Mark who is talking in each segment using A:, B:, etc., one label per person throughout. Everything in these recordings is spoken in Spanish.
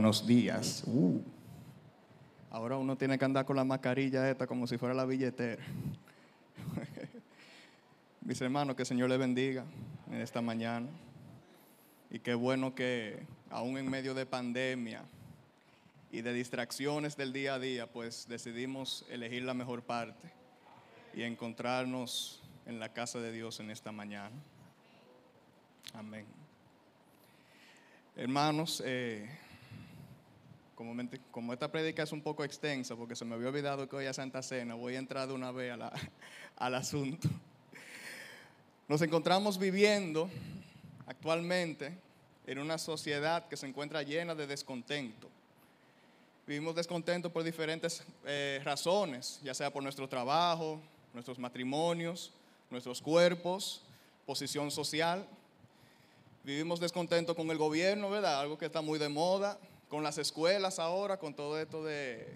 A: Buenos días. Uh. Ahora uno tiene que andar con la mascarilla esta como si fuera la billetera. Mis hermanos, que el Señor les bendiga en esta mañana. Y qué bueno que aún en medio de pandemia y de distracciones del día a día, pues decidimos elegir la mejor parte y encontrarnos en la casa de Dios en esta mañana. Amén. Hermanos, eh, como, mente- como esta prédica es un poco extensa, porque se me había olvidado que hoy es Santa Cena, voy a entrar de una vez a la- al asunto. Nos encontramos viviendo actualmente en una sociedad que se encuentra llena de descontento. Vivimos descontento por diferentes eh, razones, ya sea por nuestro trabajo, nuestros matrimonios, nuestros cuerpos, posición social. Vivimos descontento con el gobierno, ¿verdad? Algo que está muy de moda, con las escuelas ahora, con todo esto de...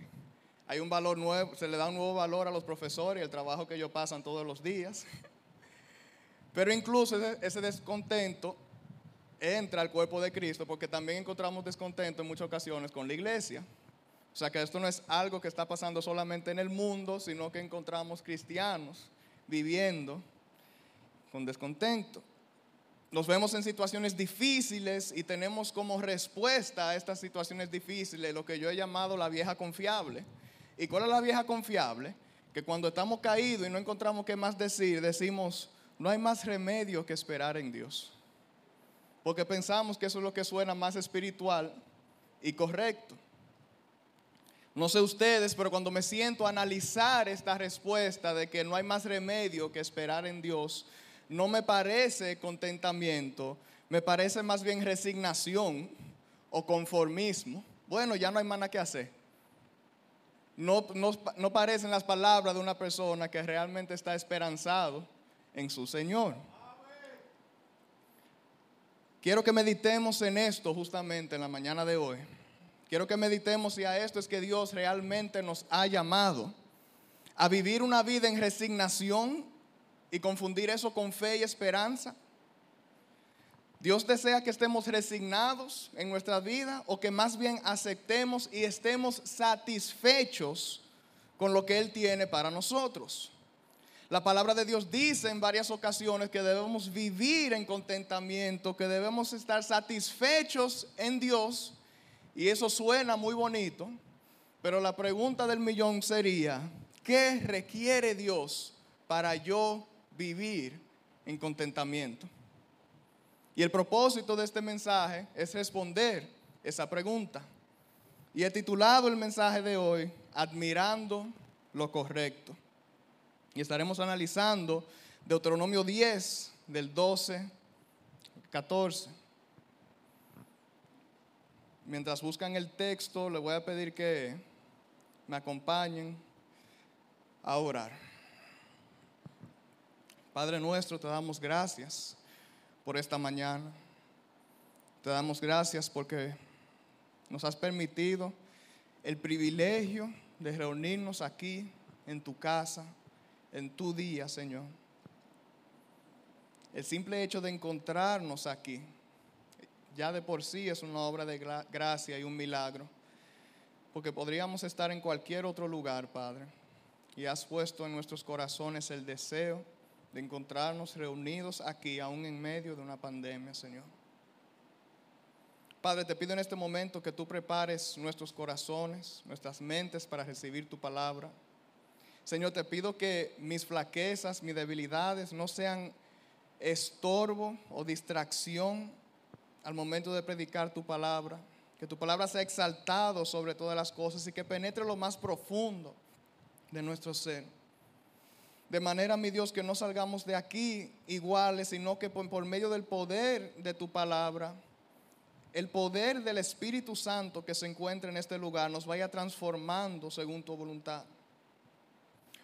A: Hay un valor nuevo, se le da un nuevo valor a los profesores y el trabajo que ellos pasan todos los días. Pero incluso ese, ese descontento entra al cuerpo de Cristo porque también encontramos descontento en muchas ocasiones con la iglesia. O sea que esto no es algo que está pasando solamente en el mundo, sino que encontramos cristianos viviendo con descontento. Nos vemos en situaciones difíciles y tenemos como respuesta a estas situaciones difíciles lo que yo he llamado la vieja confiable. ¿Y cuál es la vieja confiable? Que cuando estamos caídos y no encontramos qué más decir, decimos, no hay más remedio que esperar en Dios. Porque pensamos que eso es lo que suena más espiritual y correcto. No sé ustedes, pero cuando me siento a analizar esta respuesta de que no hay más remedio que esperar en Dios, no me parece contentamiento, me parece más bien resignación o conformismo. Bueno, ya no hay nada que hacer. No, no, no parecen las palabras de una persona que realmente está esperanzado en su Señor. Quiero que meditemos en esto justamente en la mañana de hoy. Quiero que meditemos y a esto es que Dios realmente nos ha llamado a vivir una vida en resignación y confundir eso con fe y esperanza. Dios desea que estemos resignados en nuestra vida o que más bien aceptemos y estemos satisfechos con lo que Él tiene para nosotros. La palabra de Dios dice en varias ocasiones que debemos vivir en contentamiento, que debemos estar satisfechos en Dios. Y eso suena muy bonito, pero la pregunta del millón sería, ¿qué requiere Dios para yo vivir en contentamiento? Y el propósito de este mensaje es responder esa pregunta. Y he titulado el mensaje de hoy, Admirando lo correcto. Y estaremos analizando Deuteronomio 10, del 12 al 14. Mientras buscan el texto, les voy a pedir que me acompañen a orar. Padre nuestro, te damos gracias por esta mañana. Te damos gracias porque nos has permitido el privilegio de reunirnos aquí en tu casa, en tu día, Señor. El simple hecho de encontrarnos aquí, ya de por sí es una obra de gra- gracia y un milagro, porque podríamos estar en cualquier otro lugar, Padre, y has puesto en nuestros corazones el deseo de encontrarnos reunidos aquí, aún en medio de una pandemia, Señor. Padre, te pido en este momento que tú prepares nuestros corazones, nuestras mentes para recibir tu palabra. Señor, te pido que mis flaquezas, mis debilidades no sean estorbo o distracción al momento de predicar tu palabra. Que tu palabra sea exaltado sobre todas las cosas y que penetre lo más profundo de nuestro ser. De manera, mi Dios, que no salgamos de aquí iguales, sino que por, medio del poder de tu palabra, el poder del Espíritu Santo que se encuentra en este lugar nos vaya transformando según tu voluntad.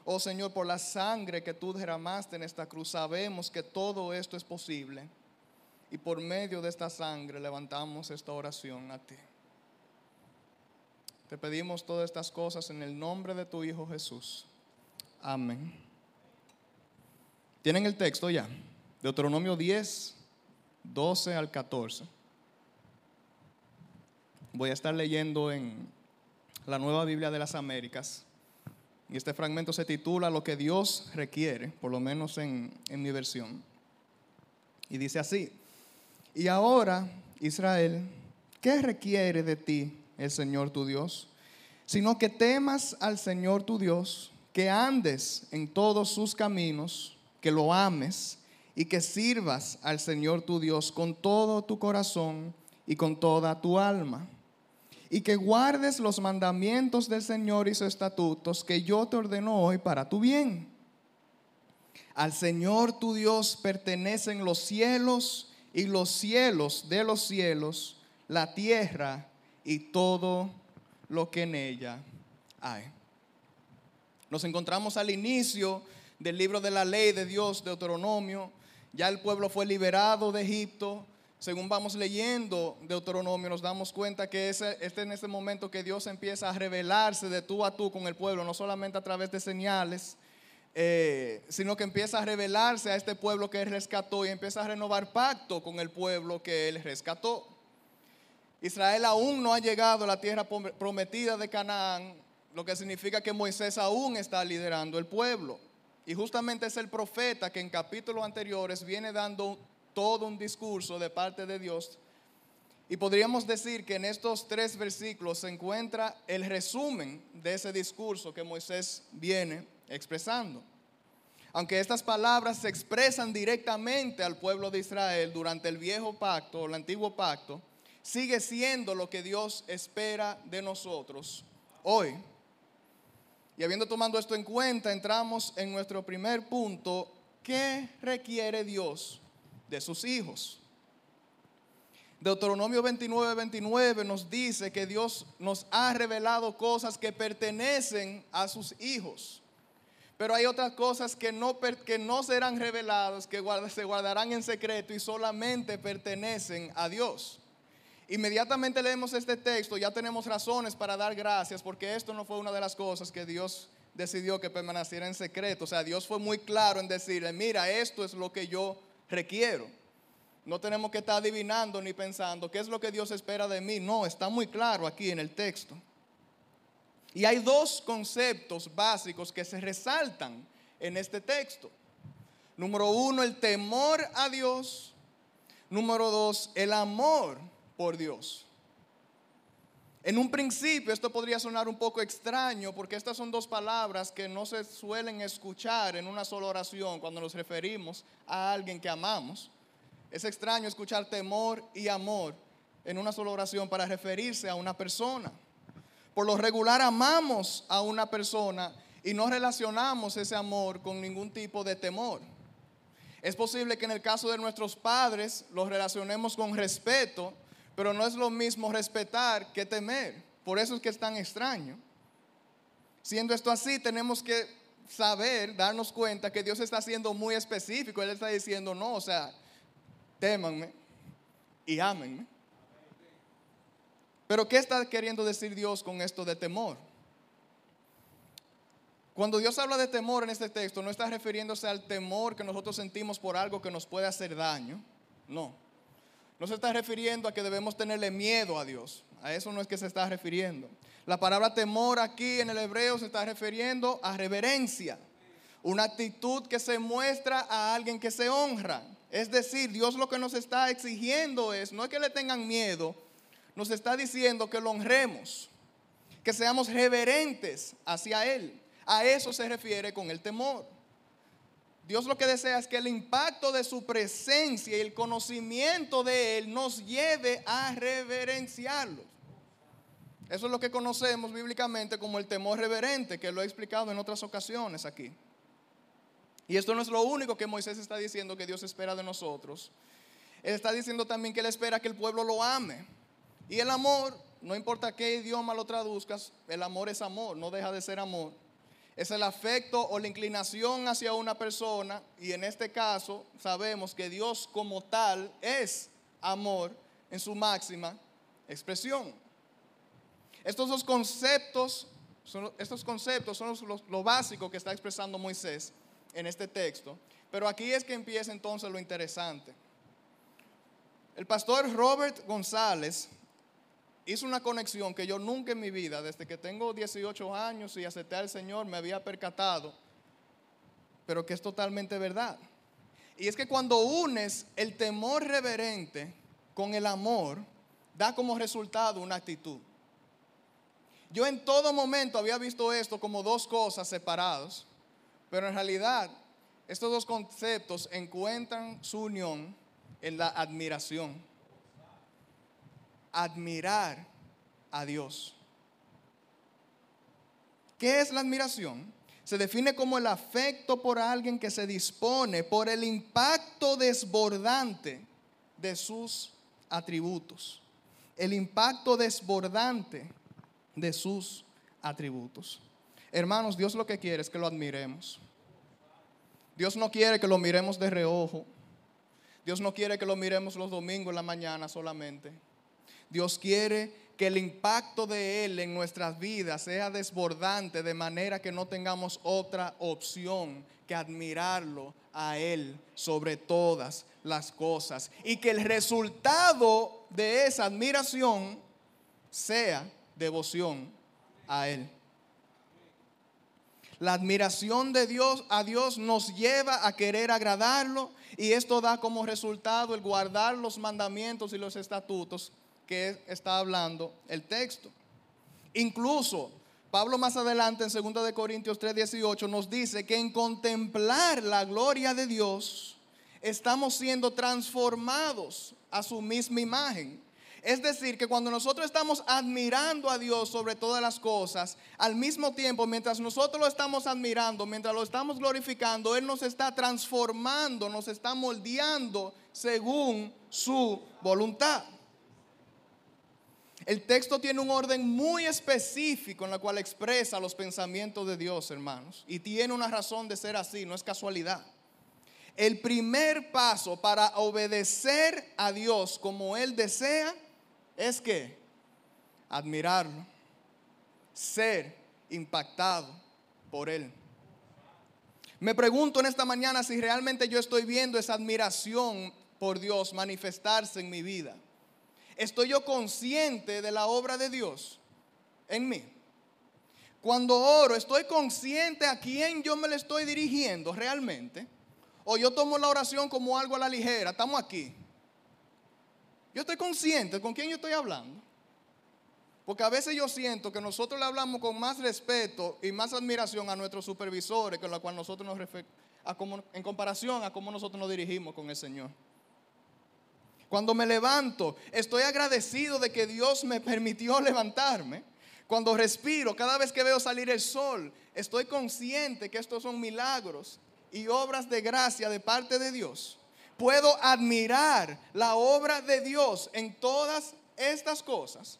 A: Oh Señor, por la sangre que tú derramaste en esta cruz, sabemos que todo esto es posible. Y por medio de esta sangre levantamos esta oración a ti. Te pedimos todas estas cosas en el nombre de tu Hijo Jesús. Amén. ¿Tienen el texto ya? Deuteronomio 10, 12 al 14. Voy a estar leyendo en la Nueva Biblia de las Américas. Y este fragmento se titula Lo que Dios requiere, por lo menos en, en mi versión. Y dice así, y ahora, Israel, ¿qué requiere de ti el Señor tu Dios? Sino que temas al Señor tu Dios, que andes en todos sus caminos, que lo ames y que sirvas al Señor tu Dios con todo tu corazón y con toda tu alma. Y que guardes los mandamientos del Señor y sus estatutos que yo te ordeno hoy para tu bien. Al Señor tu Dios pertenecen los cielos y los cielos de los cielos, la tierra y todo lo que en ella hay. Nos encontramos al inicio del libro de la ley de Dios, Deuteronomio. Ya el pueblo fue liberado de Egipto. Según vamos leyendo Deuteronomio, nos damos cuenta que es este en ese momento que Dios empieza a revelarse de tú a tú con el pueblo, no solamente a través de señales, eh, sino que empieza a revelarse a este pueblo que él rescató y empieza a renovar pacto con el pueblo que él rescató. Israel aún no ha llegado a la tierra prometida de Canaán, lo que significa que Moisés aún está liderando el pueblo. Y justamente es el profeta que en capítulos anteriores viene dando todo un discurso de parte de Dios. Y podríamos decir que en estos tres versículos se encuentra el resumen de ese discurso que Moisés viene expresando. Aunque estas palabras se expresan directamente al pueblo de Israel durante el viejo pacto o el antiguo pacto, sigue siendo lo que Dios espera de nosotros hoy. Y habiendo tomado esto en cuenta, entramos en nuestro primer punto, ¿qué requiere Dios de sus hijos? Deuteronomio 29, 29 nos dice que Dios nos ha revelado cosas que pertenecen a sus hijos. Pero hay otras cosas que no, que no serán reveladas, que se guardarán en secreto y solamente pertenecen a Dios. Inmediatamente leemos este texto, ya tenemos razones para dar gracias, porque esto no fue una de las cosas que Dios decidió que permaneciera en secreto. O sea, Dios fue muy claro en decirle, mira, esto es lo que yo requiero. No tenemos que estar adivinando ni pensando qué es lo que Dios espera de mí. No, está muy claro aquí en el texto. Y hay dos conceptos básicos que se resaltan en este texto. Número uno, el temor a Dios. Número dos, el amor por Dios. En un principio esto podría sonar un poco extraño porque estas son dos palabras que no se suelen escuchar en una sola oración cuando nos referimos a alguien que amamos. Es extraño escuchar temor y amor en una sola oración para referirse a una persona. Por lo regular amamos a una persona y no relacionamos ese amor con ningún tipo de temor. Es posible que en el caso de nuestros padres los relacionemos con respeto, pero no es lo mismo respetar que temer. Por eso es que es tan extraño. Siendo esto así, tenemos que saber, darnos cuenta que Dios está siendo muy específico. Él está diciendo, no, o sea, témanme y ámenme. Pero ¿qué está queriendo decir Dios con esto de temor? Cuando Dios habla de temor en este texto, no está refiriéndose al temor que nosotros sentimos por algo que nos puede hacer daño. No. No se está refiriendo a que debemos tenerle miedo a Dios. A eso no es que se está refiriendo. La palabra temor aquí en el hebreo se está refiriendo a reverencia. Una actitud que se muestra a alguien que se honra. Es decir, Dios lo que nos está exigiendo es, no es que le tengan miedo, nos está diciendo que lo honremos, que seamos reverentes hacia Él. A eso se refiere con el temor. Dios lo que desea es que el impacto de su presencia y el conocimiento de Él nos lleve a reverenciarlo. Eso es lo que conocemos bíblicamente como el temor reverente, que lo he explicado en otras ocasiones aquí. Y esto no es lo único que Moisés está diciendo que Dios espera de nosotros. Él está diciendo también que Él espera que el pueblo lo ame. Y el amor, no importa qué idioma lo traduzcas, el amor es amor, no deja de ser amor. Es el afecto o la inclinación hacia una persona y en este caso sabemos que Dios como tal es amor en su máxima expresión. Estos dos conceptos, son, estos conceptos son los, lo básico que está expresando Moisés en este texto. Pero aquí es que empieza entonces lo interesante. El pastor Robert González hizo una conexión que yo nunca en mi vida, desde que tengo 18 años y acepté al Señor, me había percatado, pero que es totalmente verdad. Y es que cuando unes el temor reverente con el amor, da como resultado una actitud. Yo en todo momento había visto esto como dos cosas separadas, pero en realidad estos dos conceptos encuentran su unión en la admiración. Admirar a Dios. ¿Qué es la admiración? Se define como el afecto por alguien que se dispone por el impacto desbordante de sus atributos. El impacto desbordante de sus atributos. Hermanos, Dios lo que quiere es que lo admiremos. Dios no quiere que lo miremos de reojo. Dios no quiere que lo miremos los domingos en la mañana solamente. Dios quiere que el impacto de Él en nuestras vidas sea desbordante de manera que no tengamos otra opción que admirarlo a Él sobre todas las cosas. Y que el resultado de esa admiración sea devoción a Él. La admiración de Dios a Dios nos lleva a querer agradarlo y esto da como resultado el guardar los mandamientos y los estatutos que está hablando el texto. Incluso Pablo más adelante en 2 de Corintios 3:18 nos dice que en contemplar la gloria de Dios estamos siendo transformados a su misma imagen. Es decir, que cuando nosotros estamos admirando a Dios sobre todas las cosas, al mismo tiempo, mientras nosotros lo estamos admirando, mientras lo estamos glorificando, Él nos está transformando, nos está moldeando según su voluntad. El texto tiene un orden muy específico en la cual expresa los pensamientos de Dios, hermanos. Y tiene una razón de ser así, no es casualidad. El primer paso para obedecer a Dios como Él desea es que admirarlo, ser impactado por Él. Me pregunto en esta mañana si realmente yo estoy viendo esa admiración por Dios manifestarse en mi vida. ¿Estoy yo consciente de la obra de Dios en mí? Cuando oro, ¿estoy consciente a quién yo me le estoy dirigiendo realmente? ¿O yo tomo la oración como algo a la ligera? Estamos aquí. Yo estoy consciente con quién yo estoy hablando. Porque a veces yo siento que nosotros le hablamos con más respeto y más admiración a nuestros supervisores, con la cual nosotros nos en comparación a cómo nosotros nos dirigimos con el Señor. Cuando me levanto, estoy agradecido de que Dios me permitió levantarme. Cuando respiro, cada vez que veo salir el sol, estoy consciente que estos son milagros y obras de gracia de parte de Dios puedo admirar la obra de Dios en todas estas cosas.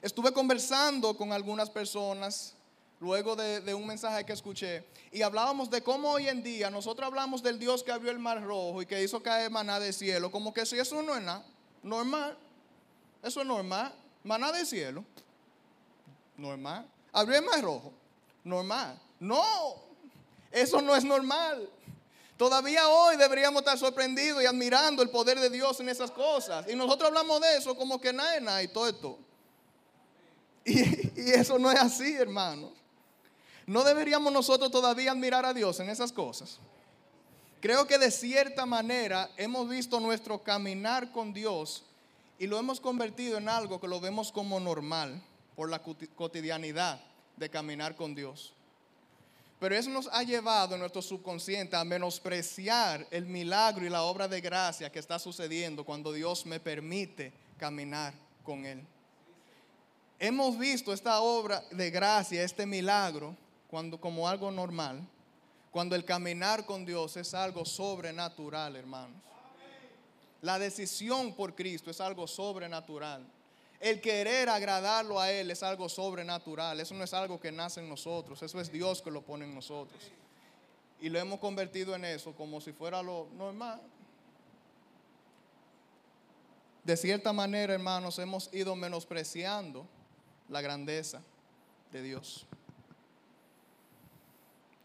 A: Estuve conversando con algunas personas luego de, un mensaje que escuché y hablábamos de cómo hoy en día nosotros hablamos del Dios que abrió el mar rojo y que hizo caer maná de cielo, como que si eso no es nada, normal, eso es normal, maná de cielo, normal, abrió el mar rojo, normal, no, eso no es normal. Todavía hoy deberíamos estar sorprendidos y admirando el poder de Dios en esas cosas. Y nosotros hablamos de eso como que nada nada y todo esto. Y, y eso no es así, hermanos. No deberíamos nosotros todavía admirar a Dios en esas cosas. Creo que de cierta manera hemos visto nuestro caminar con Dios y lo hemos convertido en algo que lo vemos como normal por la cotidianidad de caminar con Dios. Pero eso nos ha llevado en nuestro subconsciente a menospreciar el milagro y la obra de gracia que está sucediendo cuando Dios me permite caminar con Él. Hemos visto esta obra de gracia, este milagro, cuando, como algo normal, cuando el caminar con Dios es algo sobrenatural, hermanos. La decisión por Cristo es algo sobrenatural. El querer agradarlo a Él es algo sobrenatural. Eso no es algo que nace en nosotros. Eso es Dios que lo pone en nosotros. Y lo hemos convertido en eso como si fuera lo normal. De cierta manera, hermanos, hemos ido menospreciando la grandeza de Dios.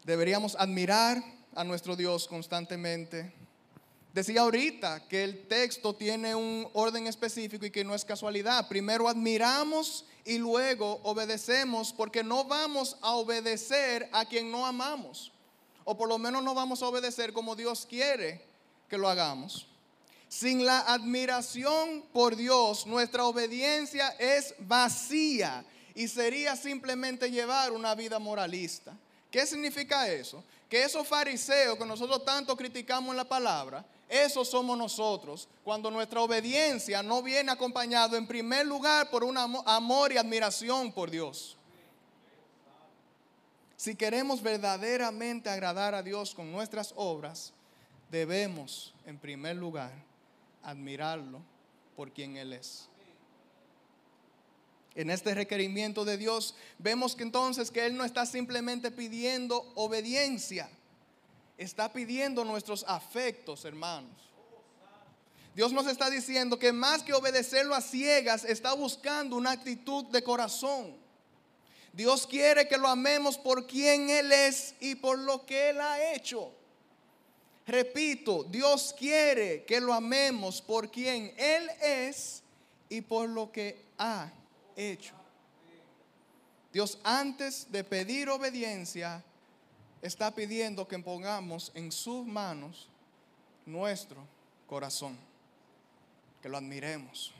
A: Deberíamos admirar a nuestro Dios constantemente Decía ahorita que el texto tiene un orden específico y que no es casualidad. Primero admiramos y luego obedecemos porque no vamos a obedecer a quien no amamos. O por lo menos no vamos a obedecer como Dios quiere que lo hagamos. Sin la admiración por Dios, nuestra obediencia es vacía y sería simplemente llevar una vida moralista. ¿Qué significa eso? Que esos fariseos que nosotros tanto criticamos en la palabra, eso somos nosotros, cuando nuestra obediencia no viene acompañado en primer lugar por un amor y admiración por Dios. Si queremos verdaderamente agradar a Dios con nuestras obras, debemos en primer lugar admirarlo por quien Él es. En este requerimiento de Dios vemos que entonces que Él no está simplemente pidiendo obediencia, está pidiendo nuestros afectos, hermanos. Dios nos está diciendo que más que obedecerlo a ciegas, está buscando una actitud de corazón. Dios quiere que lo amemos por quien Él es y por lo que Él ha hecho. Repito, Dios quiere que lo amemos por quien Él es y por lo que ha hecho. Dios antes de pedir obediencia está pidiendo que pongamos en sus manos nuestro corazón, que lo admiremos.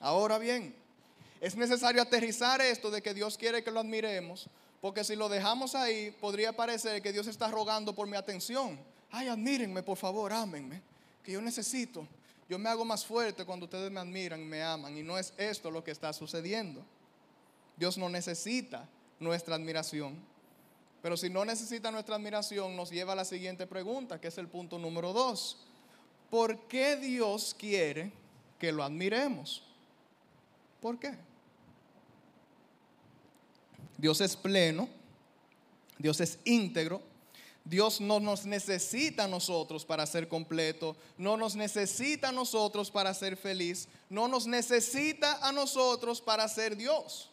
A: Ahora bien, es necesario aterrizar esto de que Dios quiere que lo admiremos, porque si lo dejamos ahí, podría parecer que Dios está rogando por mi atención. Ay, admírenme, por favor, ámenme, que yo necesito. Yo me hago más fuerte cuando ustedes me admiran y me aman, y no es esto lo que está sucediendo. Dios no necesita nuestra admiración. Pero si no necesita nuestra admiración, nos lleva a la siguiente pregunta, que es el punto número dos. ¿Por qué Dios quiere que lo admiremos? ¿Por qué? Dios es pleno, Dios es íntegro, Dios no nos necesita a nosotros para ser completo, no nos necesita a nosotros para ser feliz, no nos necesita a nosotros para ser Dios.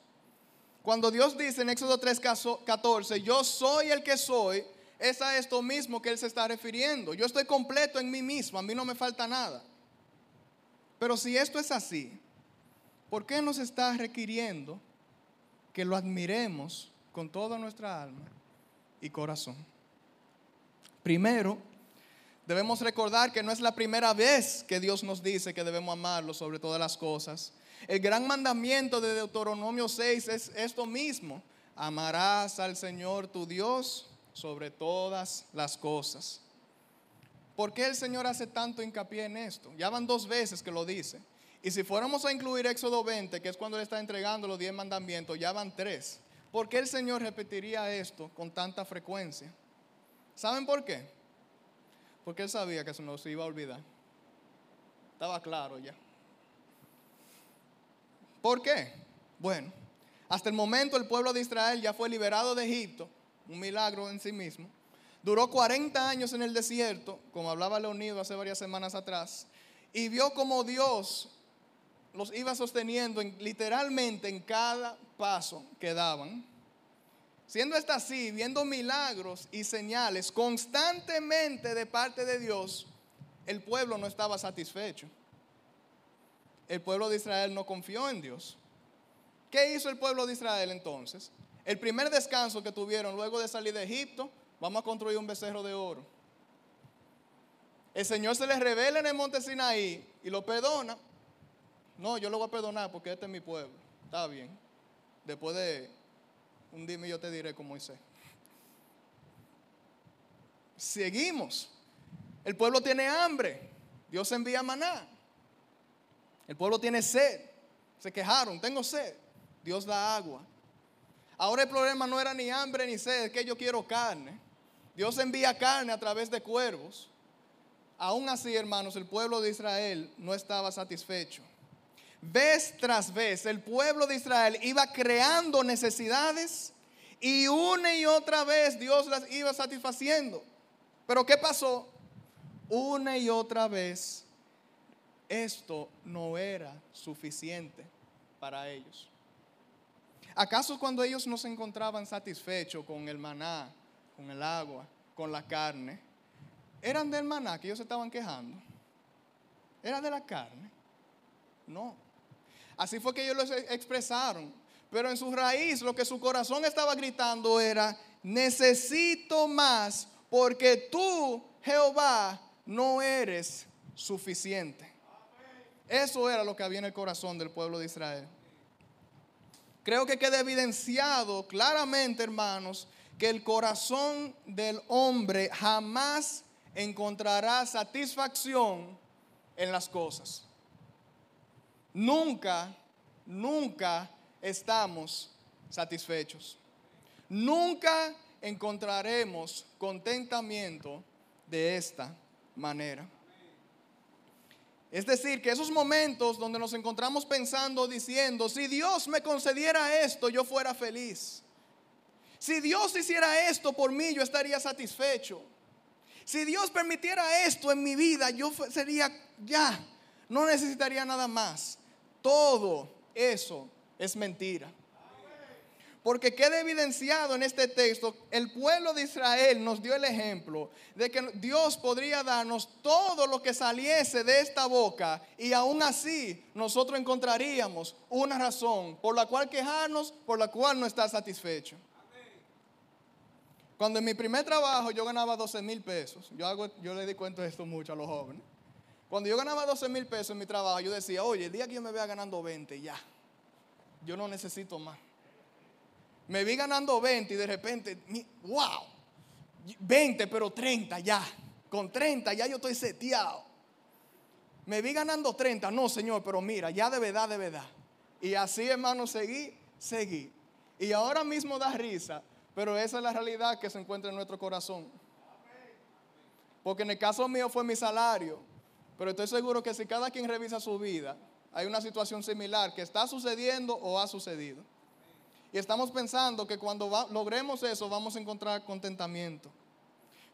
A: Cuando Dios dice en Éxodo 3:14, yo soy el que soy, es a esto mismo que Él se está refiriendo. Yo estoy completo en mí mismo, a mí no me falta nada. Pero si esto es así, ¿por qué nos está requiriendo que lo admiremos con toda nuestra alma y corazón? Primero, debemos recordar que no es la primera vez que Dios nos dice que debemos amarlo sobre todas las cosas. El gran mandamiento de Deuteronomio 6 es esto mismo. Amarás al Señor tu Dios sobre todas las cosas. ¿Por qué el Señor hace tanto hincapié en esto? Ya van dos veces que lo dice. Y si fuéramos a incluir Éxodo 20, que es cuando Él está entregando los diez mandamientos, ya van tres. ¿Por qué el Señor repetiría esto con tanta frecuencia? ¿Saben por qué? Porque Él sabía que se nos iba a olvidar. Estaba claro ya. ¿Por qué? Bueno, hasta el momento el pueblo de Israel ya fue liberado de Egipto, un milagro en sí mismo. Duró 40 años en el desierto, como hablaba Leonido hace varias semanas atrás, y vio como Dios los iba sosteniendo literalmente en cada paso que daban. Siendo esta así, viendo milagros y señales constantemente de parte de Dios, el pueblo no estaba satisfecho el pueblo de Israel no confió en Dios. ¿Qué hizo el pueblo de Israel entonces? El primer descanso que tuvieron luego de salir de Egipto, vamos a construir un becerro de oro. El Señor se les revela en el monte Sinaí y lo perdona. No, yo lo voy a perdonar porque este es mi pueblo. Está bien. Después de un dime yo te diré como Moisés. Seguimos. El pueblo tiene hambre. Dios envía maná. El pueblo tiene sed. Se quejaron, tengo sed. Dios da agua. Ahora el problema no era ni hambre ni sed, es que yo quiero carne. Dios envía carne a través de cuervos. Aún así, hermanos, el pueblo de Israel no estaba satisfecho. Vez tras vez, el pueblo de Israel iba creando necesidades y una y otra vez Dios las iba satisfaciendo. Pero ¿qué pasó? Una y otra vez esto no era suficiente para ellos. ¿Acaso cuando ellos no se encontraban satisfechos con el maná, con el agua, con la carne, eran del maná que ellos estaban quejando. Era de la carne. No. Así fue que ellos lo expresaron. Pero en su raíz lo que su corazón estaba gritando era, necesito más porque tú, Jehová, no eres suficiente. Eso era lo que había en el corazón del pueblo de Israel. Creo que queda evidenciado claramente, hermanos, que el corazón del hombre jamás encontrará satisfacción en las cosas. Nunca, nunca estamos satisfechos. Nunca encontraremos contentamiento de esta manera. Es decir, que esos momentos donde nos encontramos pensando, diciendo, si Dios me concediera esto, yo fuera feliz. Si Dios hiciera esto por mí, yo estaría satisfecho. Si Dios permitiera esto en mi vida, yo sería ya, no necesitaría nada más. Todo eso es mentira. Porque queda evidenciado en este texto, el pueblo de Israel nos dio el ejemplo de que Dios podría darnos todo lo que saliese de esta boca y aún así nosotros encontraríamos una razón por la cual quejarnos, por la cual no estar satisfecho. Cuando en mi primer trabajo yo ganaba 12 mil pesos, yo, hago, yo le di cuenta de esto mucho a los jóvenes. Cuando yo ganaba 12 mil pesos en mi trabajo, yo decía, oye, el día que yo me vea ganando 20, ya, yo no necesito más me vi ganando 20 y de repente, wow, 20 pero 30 ya. Con 30 ya yo estoy seteado. Me vi ganando 30, no Señor, pero mira, ya de verdad, de verdad. Y así hermano, seguí, seguí. Y ahora mismo da risa, pero esa es la realidad que se encuentra en nuestro corazón. Porque en el caso mío fue mi salario, pero estoy seguro que si cada quien revisa su vida, hay una situación similar que está sucediendo o ha sucedido. Y estamos pensando que cuando logremos eso vamos a encontrar contentamiento.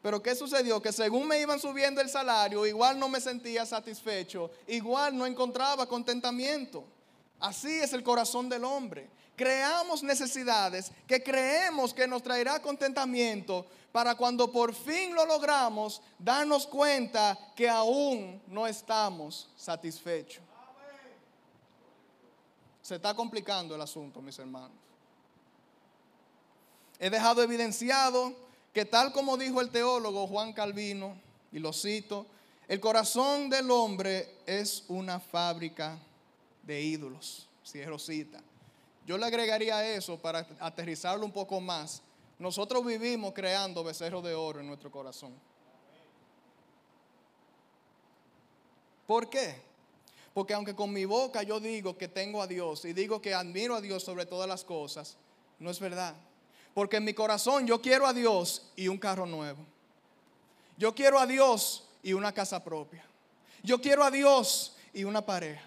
A: Pero ¿qué sucedió? Que según me iban subiendo el salario, igual no me sentía satisfecho, igual no encontraba contentamiento. Así es el corazón del hombre. Creamos necesidades que creemos que nos traerá contentamiento para cuando por fin lo logramos darnos cuenta que aún no estamos satisfechos. Se está complicando el asunto, mis hermanos he dejado evidenciado que tal como dijo el teólogo Juan Calvino, y lo cito, el corazón del hombre es una fábrica de ídolos, si es Rosita. Yo le agregaría eso para aterrizarlo un poco más. Nosotros vivimos creando becerros de oro en nuestro corazón. ¿Por qué? Porque aunque con mi boca yo digo que tengo a Dios y digo que admiro a Dios sobre todas las cosas, no es verdad. Porque en mi corazón yo quiero a Dios y un carro nuevo. Yo quiero a Dios y una casa propia. Yo quiero a Dios y una pareja.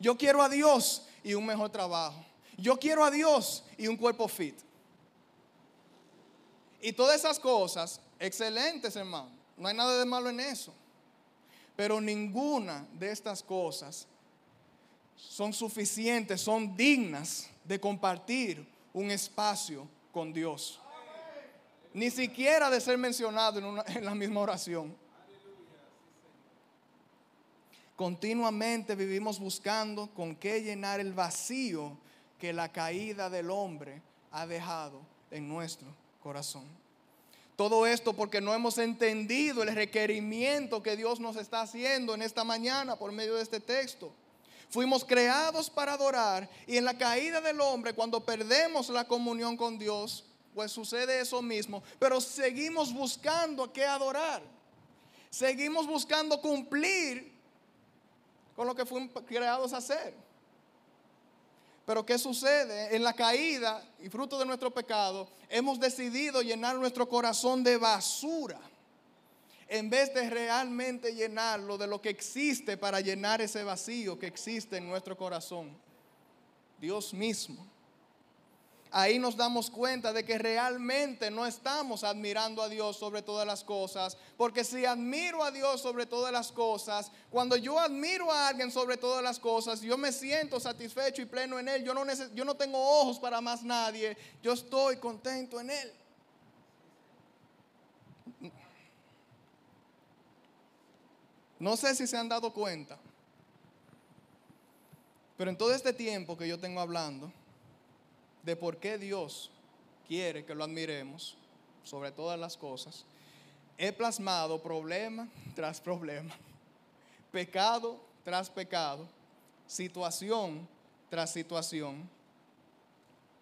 A: Yo quiero a Dios y un mejor trabajo. Yo quiero a Dios y un cuerpo fit. Y todas esas cosas, excelentes hermano. No hay nada de malo en eso. Pero ninguna de estas cosas son suficientes, son dignas de compartir un espacio con Dios. Ni siquiera de ser mencionado en, la misma oración. Continuamente vivimos buscando con qué llenar el vacío que la caída del hombre ha dejado en nuestro corazón. Todo esto porque no hemos entendido el requerimiento que Dios nos está haciendo en esta mañana por medio de este texto. Fuimos creados para adorar y en la caída del hombre, cuando perdemos la comunión con Dios, pues sucede eso mismo. Pero seguimos buscando a qué adorar. Seguimos buscando cumplir con lo que fuimos creados a hacer. Pero ¿qué sucede? En la caída y fruto de nuestro pecado, hemos decidido llenar nuestro corazón de basura en vez de realmente llenarlo de lo que existe para llenar ese vacío que existe en nuestro corazón. Dios mismo. Ahí nos damos cuenta de que realmente no estamos admirando a Dios sobre todas las cosas, porque si admiro a Dios sobre todas las cosas, cuando yo admiro a alguien sobre todas las cosas, yo me siento satisfecho y pleno en Él, yo no, yo no tengo ojos para más nadie, yo estoy contento en Él. No sé si se han dado cuenta, pero en todo este tiempo que yo tengo hablando de por qué Dios quiere que lo admiremos sobre todas las cosas, he plasmado problema tras problema, pecado tras pecado, situación tras situación.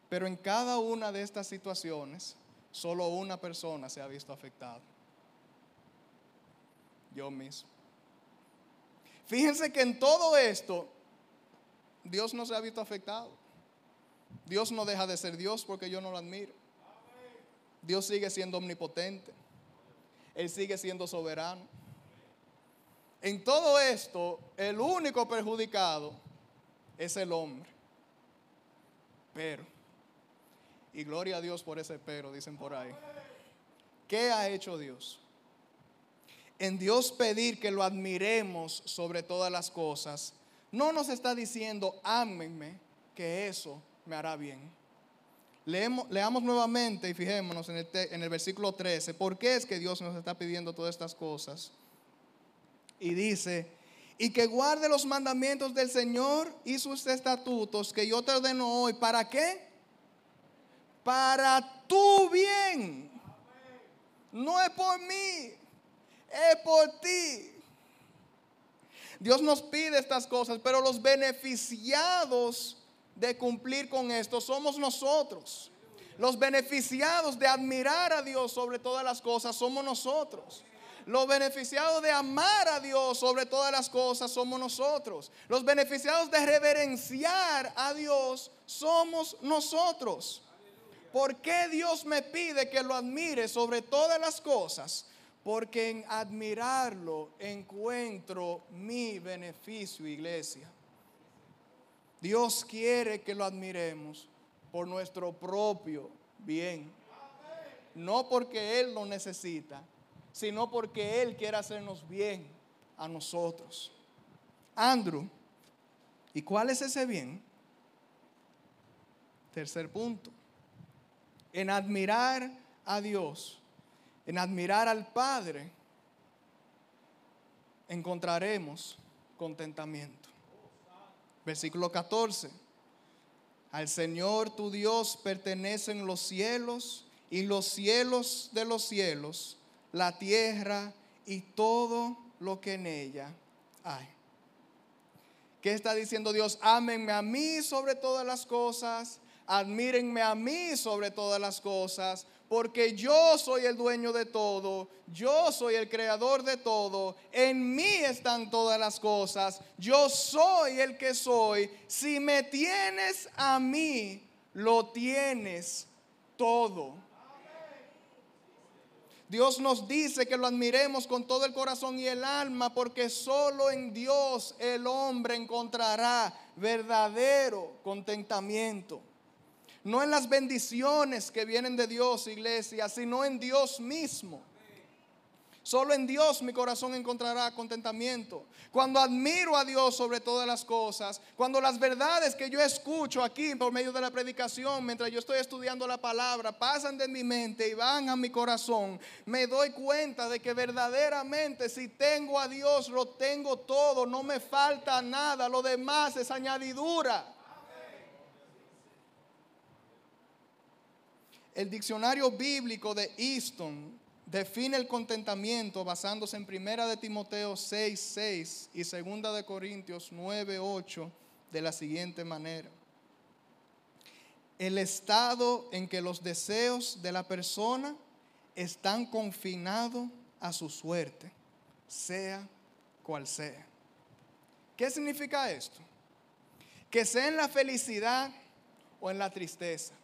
A: Pero en cada una de estas situaciones, solo una persona se ha visto afectada. Yo mismo. Fíjense que en todo esto, Dios no se ha visto afectado. Dios no deja de ser Dios porque yo no lo admiro. Dios sigue siendo omnipotente. Él sigue siendo soberano. En todo esto, el único perjudicado es el hombre. Pero, y gloria a Dios por ese pero, dicen por ahí. ¿Qué ha hecho Dios? en Dios pedir que lo admiremos sobre todas las cosas, no nos está diciendo, ámenme, que eso me hará bien. Leemos, leamos nuevamente y fijémonos en el, en el versículo 13, ¿por qué es que Dios nos está pidiendo todas estas cosas? Y dice, y que guarde los mandamientos del Señor y sus estatutos que yo te ordeno hoy. ¿Para qué? Para tu bien. No es por mí, es por ti. Dios nos pide estas cosas, pero los beneficiados de cumplir con esto somos nosotros. Los beneficiados de admirar a Dios sobre todas las cosas somos nosotros. Los beneficiados de amar a Dios sobre todas las cosas somos nosotros. Los beneficiados de reverenciar a Dios somos nosotros. ¿Por qué Dios me pide que lo admire sobre todas las cosas? porque en admirarlo encuentro mi beneficio, iglesia. Dios quiere que lo admiremos por nuestro propio bien. No porque Él lo necesita, sino porque Él quiere hacernos bien a nosotros. Andrew, ¿y cuál es ese bien? Tercer punto. En admirar a Dios en admirar al Padre, encontraremos contentamiento. Versículo 14. Al Señor tu Dios pertenecen los cielos y los cielos de los cielos, la tierra y todo lo que en ella hay. ¿Qué está diciendo Dios? Ámenme a mí sobre todas las cosas, admírenme a mí sobre todas las cosas, porque yo soy el dueño de todo, yo soy el creador de todo, en mí están todas las cosas, yo soy el que soy. Si me tienes a mí, lo tienes todo. Dios nos dice que lo admiremos con todo el corazón y el alma, porque solo en Dios el hombre encontrará verdadero contentamiento no en las bendiciones que vienen de Dios, iglesia, sino en Dios mismo. Solo en Dios mi corazón encontrará contentamiento. Cuando admiro a Dios sobre todas las cosas, cuando las verdades que yo escucho aquí por medio de la predicación, mientras yo estoy estudiando la palabra, pasan de mi mente y van a mi corazón, me doy cuenta de que verdaderamente si tengo a Dios, lo tengo todo, no me falta nada, lo demás es añadidura. El diccionario bíblico de Easton define el contentamiento basándose en Primera de Timoteo 6, 6 y Segunda de Corintios 9, 8 de la siguiente manera. El estado en que los deseos de la persona están confinados a su suerte, sea cual sea. ¿Qué significa esto? Que sea en la felicidad o en la tristeza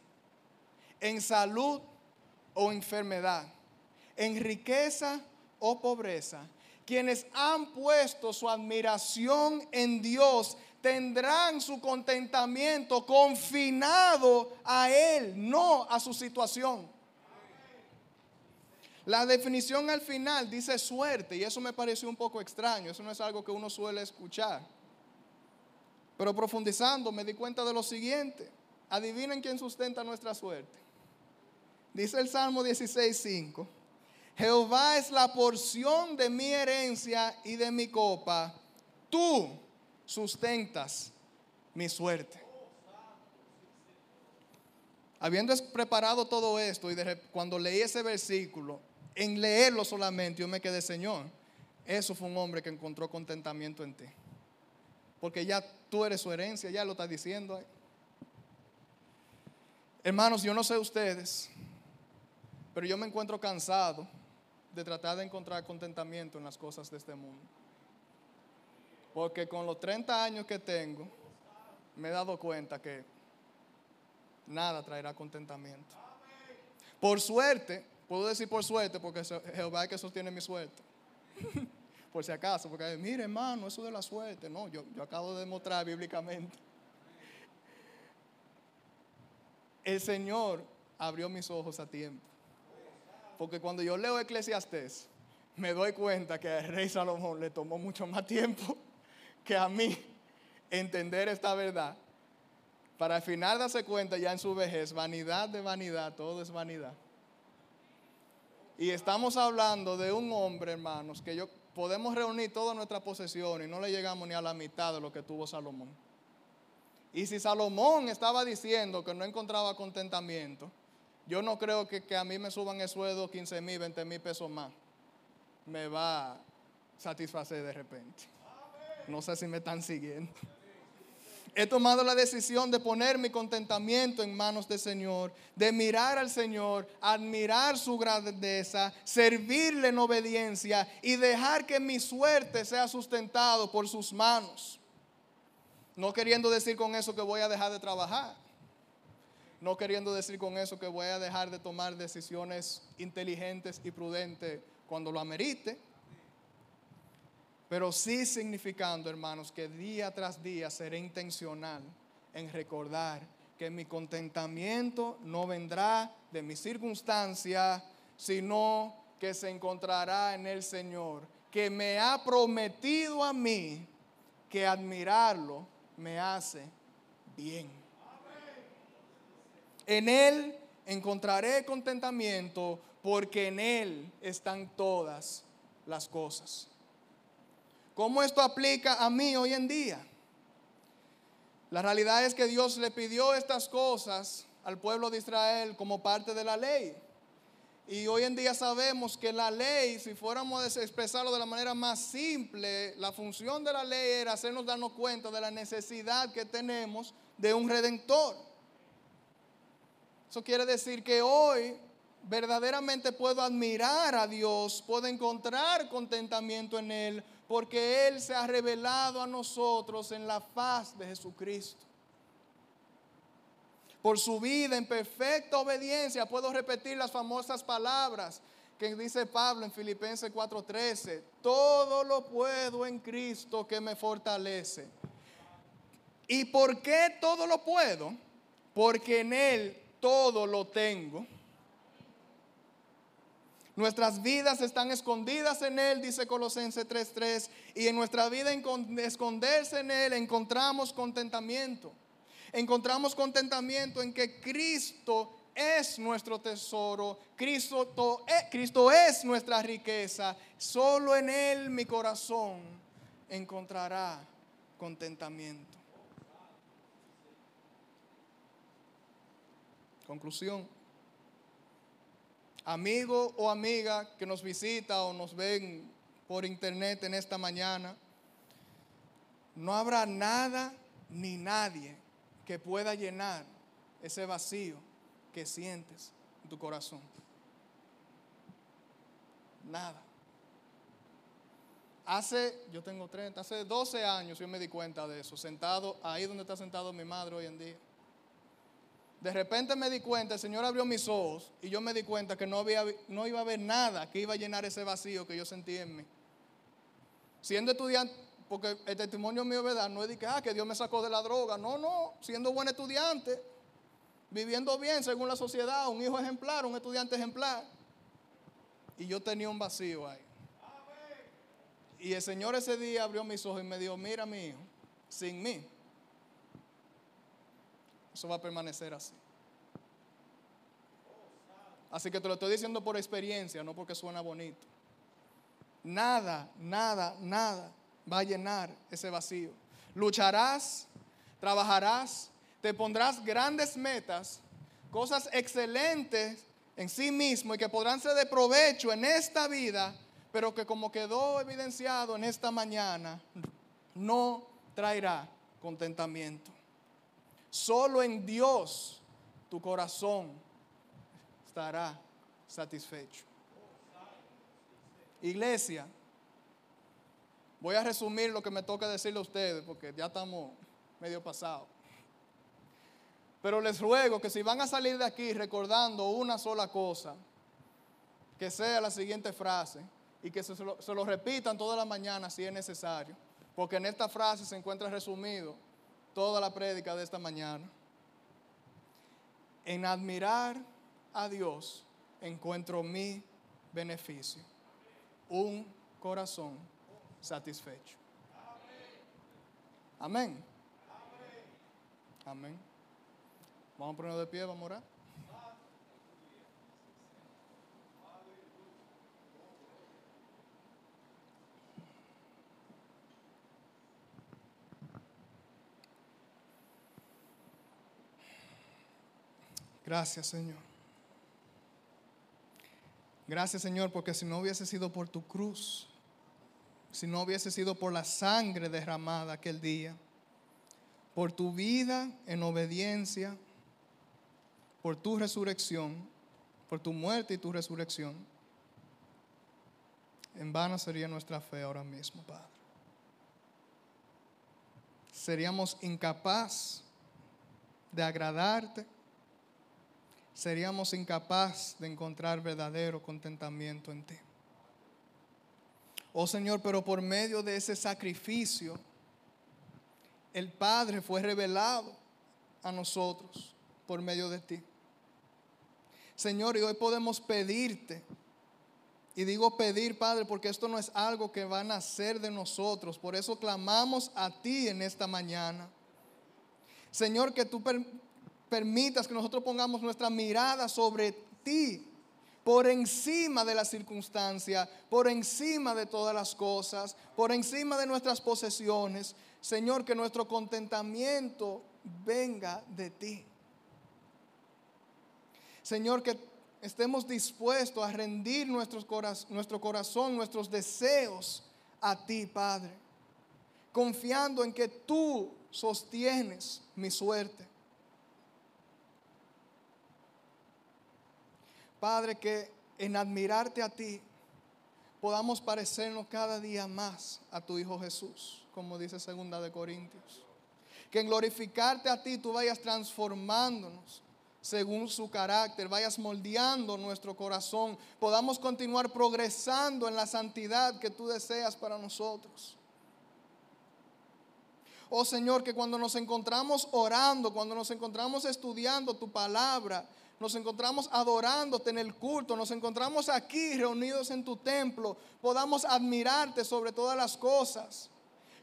A: en salud o enfermedad, en riqueza o pobreza. Quienes han puesto su admiración en Dios tendrán su contentamiento confinado a Él, no a su situación. La definición al final dice suerte y eso me pareció un poco extraño, eso no es algo que uno suele escuchar. Pero profundizando me di cuenta de lo siguiente, adivinen quién sustenta nuestra suerte. Dice el Salmo 16.5, Jehová es la porción de mi herencia y de mi copa. Tú sustentas mi suerte. Habiendo preparado todo esto y cuando leí ese versículo, en leerlo solamente yo me quedé, Señor, eso fue un hombre que encontró contentamiento en ti. Porque ya tú eres su herencia, ya lo está diciendo. Hermanos, yo no sé ustedes, pero yo me encuentro cansado de tratar de encontrar contentamiento en las cosas de este mundo. Porque con los 30 años que tengo, me he dado cuenta que nada traerá contentamiento. Por suerte, puedo decir por suerte, porque Jehová es que sostiene mi suerte. por si acaso, porque mire hermano, eso de la suerte, no, yo, yo acabo de demostrar bíblicamente. El Señor abrió mis ojos a tiempo. Porque cuando yo leo Eclesiastés, me doy cuenta que al rey Salomón le tomó mucho más tiempo que a mí entender esta verdad. Para al final darse cuenta ya en su vejez, vanidad de vanidad, todo es vanidad. Y estamos hablando de un hombre, hermanos, que yo podemos reunir toda nuestra posesión y no le llegamos ni a la mitad de lo que tuvo Salomón. Y si Salomón estaba diciendo que no encontraba contentamiento, yo no creo que, que a mí me suban el sueldo 15 mil, 20 mil pesos más. Me va a satisfacer de repente. No sé si me están siguiendo. He tomado la decisión de poner mi contentamiento en manos del Señor, de mirar al Señor, admirar su grandeza, servirle en obediencia y dejar que mi suerte sea sustentado por sus manos. No queriendo decir con eso que voy a dejar de trabajar. No queriendo decir con eso que voy a dejar de tomar decisiones inteligentes y prudentes cuando lo amerite. Pero sí significando, hermanos, que día tras día seré intencional en recordar que mi contentamiento no vendrá de mi circunstancia, sino que se encontrará en el Señor, que me ha prometido a mí que admirarlo me hace bien. En Él encontraré contentamiento porque en Él están todas las cosas. ¿Cómo esto aplica a mí hoy en día? La realidad es que Dios le pidió estas cosas al pueblo de Israel como parte de la ley. Y hoy en día sabemos que la ley, si fuéramos a expresarlo de la manera más simple, la función de la ley era hacernos darnos cuenta de la necesidad que tenemos de un redentor. Eso quiere decir que hoy verdaderamente puedo admirar a Dios, puedo encontrar contentamiento en Él, porque Él se ha revelado a nosotros en la faz de Jesucristo por su vida en perfecta obediencia. Puedo repetir las famosas palabras que dice Pablo en Filipenses 4:13. Todo lo puedo en Cristo que me fortalece. ¿Y por qué todo lo puedo? Porque en Él todo lo tengo. Nuestras vidas están escondidas en Él, dice Colosenses 3:3, y en nuestra vida esconderse en Él encontramos contentamiento encontramos contentamiento en que Cristo es nuestro tesoro, Cristo, eh, Cristo es nuestra riqueza. Solo en Él mi corazón encontrará contentamiento. Conclusión. Amigo o amiga que nos visita o nos ven por internet en esta mañana, no habrá nada ni nadie que pueda llenar ese vacío que sientes en tu corazón. Nada. Hace, yo tengo 30, hace 12 años yo me di cuenta de eso, sentado ahí donde está sentado mi madre hoy en día. De repente me di cuenta, el Señor abrió mis ojos y yo me di cuenta que no, había, no iba a haber nada que iba a llenar ese vacío que yo sentí en mí. Siendo estudiante, porque el testimonio mío, ¿verdad? No es de que, ah, que Dios me sacó de la droga. No, no, siendo buen estudiante, viviendo bien según la sociedad, un hijo ejemplar, un estudiante ejemplar. Y yo tenía un vacío ahí. Y el Señor ese día abrió mis ojos y me dijo, mira mi hijo, sin mí, eso va a permanecer así. Así que te lo estoy diciendo por experiencia, no porque suena bonito. Nada, nada, nada va a llenar ese vacío. Lucharás, trabajarás, te pondrás grandes metas, cosas excelentes en sí mismo y que podrán ser de provecho en esta vida, pero que como quedó evidenciado en esta mañana, no traerá contentamiento. Solo en Dios tu corazón estará satisfecho. Iglesia, voy a resumir lo que me toca decirle a ustedes porque ya estamos medio pasados. Pero les ruego que si van a salir de aquí recordando una sola cosa, que sea la siguiente frase y que se lo, se lo repitan toda la mañana si es necesario, porque en esta frase se encuentra resumido toda la prédica de esta mañana. En admirar a Dios encuentro mi beneficio, un corazón satisfecho. Amén. Amén. Vamos a ponernos de pie, vamos a orar. Gracias, Señor. Gracias, Señor, porque si no hubiese sido por tu cruz, si no hubiese sido por la sangre derramada aquel día, por tu vida en obediencia, por tu resurrección, por tu muerte y tu resurrección, en vano sería nuestra fe ahora mismo, Padre. Seríamos incapaz de agradarte, seríamos incapaz de encontrar verdadero contentamiento en ti. Oh Señor, pero por medio de ese sacrificio, el Padre fue revelado a nosotros por medio de ti. Señor, y hoy podemos pedirte. Y digo pedir, Padre, porque esto no es algo que va a nacer de nosotros. Por eso clamamos a ti en esta mañana. Señor, que tú permitas que nosotros pongamos nuestra mirada sobre ti, por encima de la circunstancia, por encima de todas las cosas, por encima de nuestras posesiones. Señor, que nuestro contentamiento venga de ti. Señor, que estemos dispuestos a rendir nuestro corazón, nuestros deseos a ti, Padre, confiando en que tú sostienes mi suerte. Padre, que en admirarte a ti podamos parecernos cada día más a tu Hijo Jesús, como dice segunda de Corintios. Que en glorificarte a ti tú vayas transformándonos según su carácter, vayas moldeando nuestro corazón, podamos continuar progresando en la santidad que tú deseas para nosotros. Oh Señor, que cuando nos encontramos orando, cuando nos encontramos estudiando tu palabra, nos encontramos adorándote en el culto, nos encontramos aquí reunidos en tu templo, podamos admirarte sobre todas las cosas.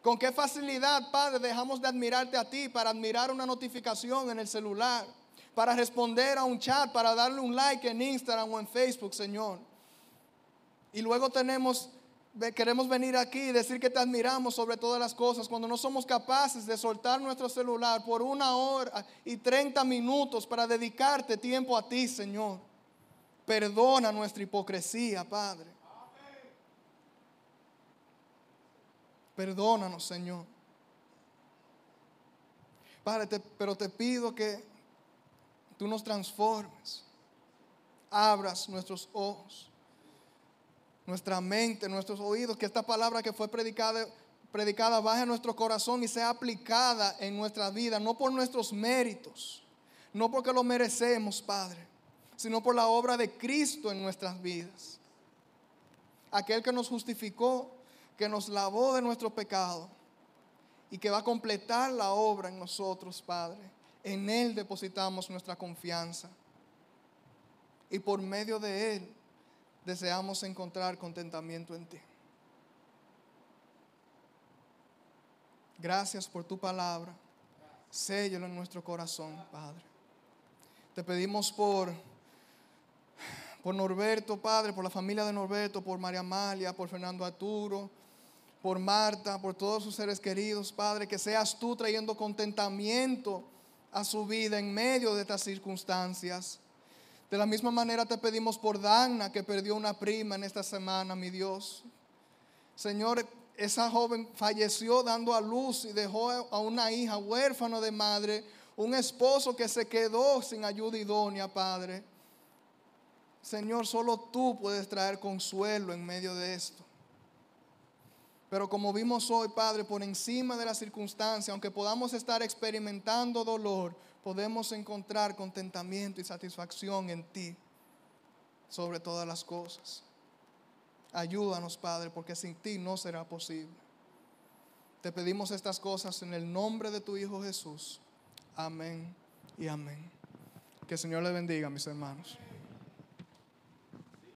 A: Con qué facilidad, Padre, dejamos de admirarte a ti para admirar una notificación en el celular para responder a un chat, para darle un like en Instagram o en Facebook, Señor. Y luego tenemos, queremos venir aquí y decir que te admiramos sobre todas las cosas cuando no somos capaces de soltar nuestro celular por una hora y 30 minutos para dedicarte tiempo a ti, Señor. Perdona nuestra hipocresía, Padre. Perdónanos, Señor. Padre, pero te pido que tú nos transformes, abras nuestros ojos, nuestra mente, nuestros oídos, que esta palabra que fue predicada, predicada baje a nuestro corazón y sea aplicada en nuestra vida, no por nuestros méritos, no porque lo merecemos, Padre, sino por la obra de Cristo en nuestras vidas. Aquel que nos justificó, que nos lavó de nuestro pecado y que va a completar la obra en nosotros, Padre en Él depositamos nuestra confianza. Y por medio de Él deseamos encontrar contentamiento en ti. Gracias por tu palabra. Séllalo en nuestro corazón, Padre. Te pedimos por
B: por Norberto, Padre, por la familia de Norberto, por María Amalia, por Fernando Arturo, por Marta, por todos sus seres queridos, Padre, que seas tú trayendo contentamiento a su vida en medio de estas circunstancias. De la misma manera te pedimos por Dana, que perdió una prima en esta semana, mi Dios. Señor, esa joven falleció dando a luz y dejó a una hija huérfana de madre, un esposo que se quedó sin ayuda idónea, Padre. Señor, solo tú puedes traer consuelo en medio de esto. Pero como vimos hoy, Padre, por encima de la circunstancia, aunque podamos estar experimentando dolor, podemos encontrar contentamiento y satisfacción en ti sobre todas las cosas. Ayúdanos, Padre, porque sin ti no será posible. Te pedimos estas cosas en el nombre de tu Hijo Jesús. Amén y amén. Que el Señor le bendiga, mis hermanos.